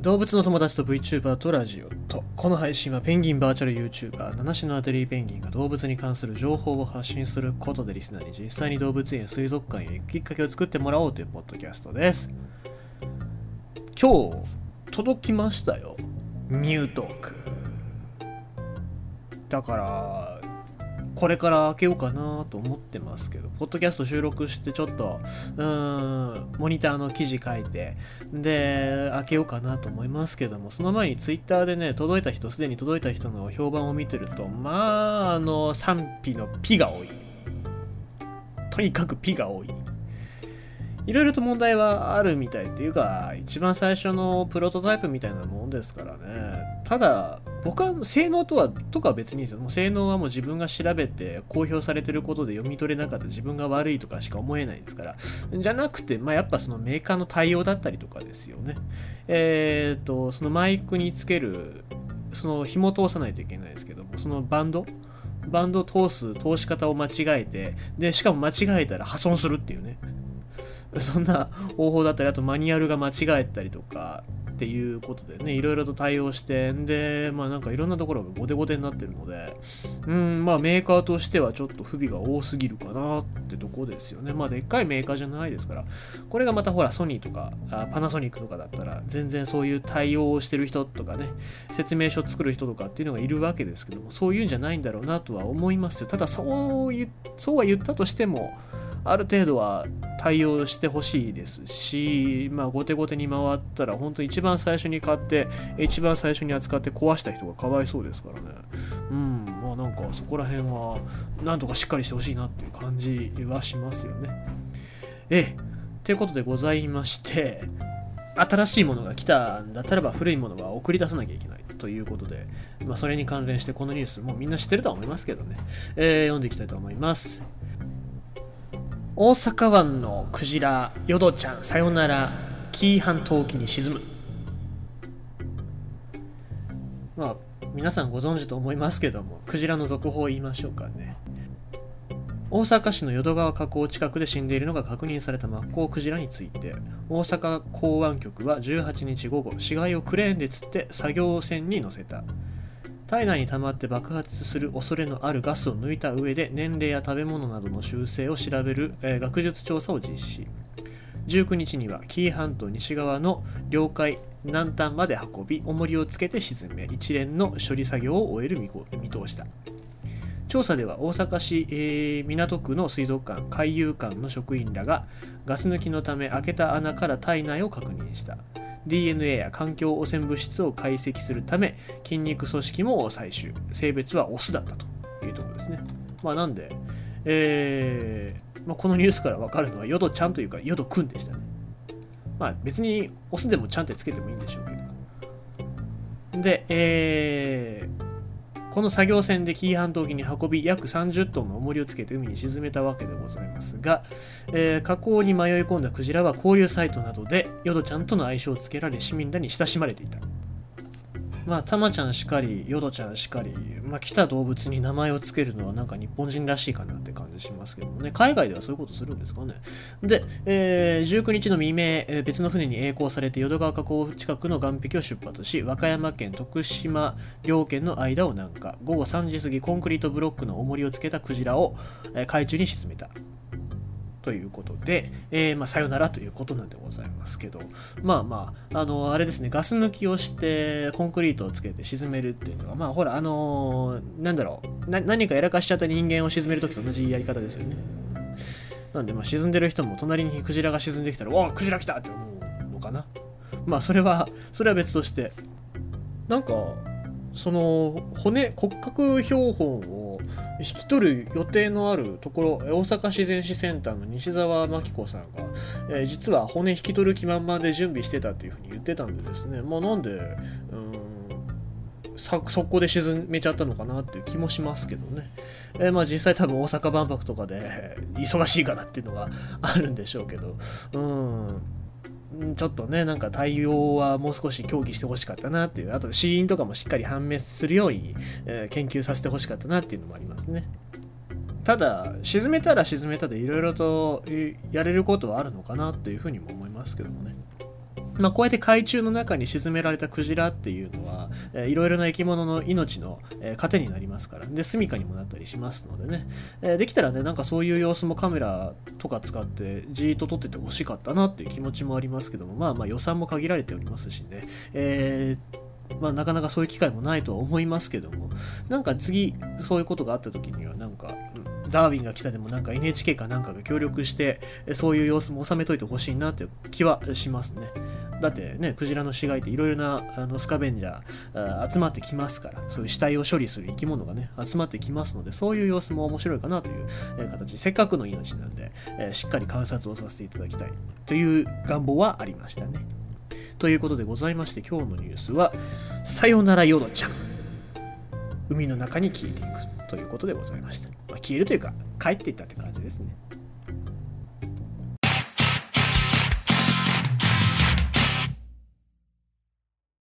動物の友達と VTuber とラジオとこの配信はペンギンバーチャル YouTuber 七種のアテリーペンギンが動物に関する情報を発信することでリスナーに実際に動物園や水族館へ行くきっかけを作ってもらおうというポッドキャストです。今日届きましたよ。ミュートーク。だからこれから開けようかなと思ってますけど、ポッドキャスト収録してちょっと、うーん、モニターの記事書いて、で、開けようかなと思いますけども、その前にツイッターでね、届いた人、すでに届いた人の評判を見てると、まあ、あの、賛否のピが多い。とにかくピが多い。いろいろと問題はあるみたいっていうか、一番最初のプロトタイプみたいなもんですからね。ただ、僕は性能とは、とかは別にいいですよ。もう性能はもう自分が調べて公表されてることで読み取れなかった自分が悪いとかしか思えないですから。じゃなくて、まあ、やっぱそのメーカーの対応だったりとかですよね。えっ、と、そのマイクにつける、その紐通さないといけないですけども、そのバンド？バンドを通す通し方を間違えて、で、しかも間違えたら破損するっていうね。そんな方法だったり、あとマニュアルが間違えたりとかっていうことでね、いろいろと対応して、で、まあなんかいろんなところがゴテゴテになってるので、うん、まあメーカーとしてはちょっと不備が多すぎるかなってとこですよね。まあでっかいメーカーじゃないですから、これがまたほらソニーとかあパナソニックとかだったら、全然そういう対応をしてる人とかね、説明書作る人とかっていうのがいるわけですけども、そういうんじゃないんだろうなとは思いますよ。ただそういう、そうは言ったとしても、ある程度は対応してほしいですし、まあ、後手後手に回ったら、本当一番最初に買って、一番最初に扱って壊した人がかわいそうですからね。うん、まあなんかそこら辺は、なんとかしっかりしてほしいなっていう感じはしますよね。ええ、ということでございまして、新しいものが来たんだったらば古いものは送り出さなきゃいけないということで、まあ、それに関連してこのニュースもうみんな知ってるとは思いますけどね、えー、読んでいきたいと思います。大阪湾のクジラヨドちゃんさよなら紀伊半島沖に沈む。まあ皆さんご存知と思いますけどもクジラの続報を言いましょうかね。大阪市の淀川河口近くで死んでいるのが確認されたマッコウクジラについて大阪港湾局は18日午後死骸をクレーンで釣って作業船に乗せた。体内に溜まって爆発する恐れのあるガスを抜いた上で年齢や食べ物などの習性を調べる、えー、学術調査を実施。19日には紀伊半島西側の領海南端まで運び重りをつけて沈め一連の処理作業を終える見通しだ調査では大阪市、えー、港区の水族館海遊館の職員らがガス抜きのため開けた穴から体内を確認した。DNA や環境汚染物質を解析するため筋肉組織も採取性別はオスだったというところですね。まあなんで、えーまあ、このニュースから分かるのはヨドちゃんというかヨドくんでしたね。まあ別にオスでもちゃんってつけてもいいんでしょうけど。で、えー、この作業船で紀伊半島沖に運び約30トンの重りをつけて海に沈めたわけでございますが、えー、河口に迷い込んだクジラは交流サイトなどでヨドちゃんとの愛称をつけられ市民らに親しまれていた。まあ、たまちゃんしかり、ヨドちゃんしかり、まあ、来た動物に名前を付けるのはなんか日本人らしいかなって感じしますけどもね、海外ではそういうことするんですかね。で、えー、19日の未明、えー、別の船に曳航されて淀川河口近くの岸壁を出発し、和歌山県徳島両県の間を南下、午後3時過ぎコンクリートブロックの重りをつけたクジラを、えー、海中に沈めた。ということで、えー、まあ、さよならということなんでございますけど、まあまあ、あの、あれですね、ガス抜きをして、コンクリートをつけて沈めるっていうのは、まあ、ほら、あのー、なんだろう、何かやらかしちゃった人間を沈めるときと同じやり方ですよね。なんで、まあ、沈んでる人も隣にクジラが沈んできたら、おお、クジラ来たって思うのかな。まあ、それは、それは別として、なんか、その骨骨格標本を引き取る予定のあるところ大阪自然史センターの西澤真紀子さんが、えー、実は骨引き取る気満々で準備してたっていうふうに言ってたんでですね。まあなんでうん速攻で沈めちゃったのかなっていう気もしますけどね、えー、まあ実際多分大阪万博とかで忙しいからっていうのがあるんでしょうけど。うん。ちょっとね、なんか対応はもう少し協議してほしかったなっていう、あと死因とかもしっかり判明するように、えー、研究させてほしかったなっていうのもありますね。ただ、沈めたら沈めたでいろいろとやれることはあるのかなっていうふうにも思いますけどもね。まあ、こうやって海中の中に沈められたクジラっていうのは、えー、いろいろな生き物の命の、えー、糧になりますからで住処にもなったりしますのでね、えー、できたらねなんかそういう様子もカメラとか使ってじーっと撮っててほしかったなっていう気持ちもありますけどもまあまあ予算も限られておりますしね、えーまあ、なかなかそういう機会もないとは思いますけどもなんか次そういうことがあった時にはなんか、ダーウィンが来たでもなんか NHK かなんかが協力してそういう様子も収めといてほしいなって気はしますね。だってね、クジラの死骸っていろいろなあのスカベンジャー集まってきますから、そういう死体を処理する生き物がね、集まってきますので、そういう様子も面白いかなという、え形、せっかくの命なんで、えしっかり観察をさせていただきたいという願望はありましたね。ということでございまして、今日のニュースは、さよならヨドちゃん。海の中に消えていくということでございました。まあ、消えるというか、帰っていったって感じですね。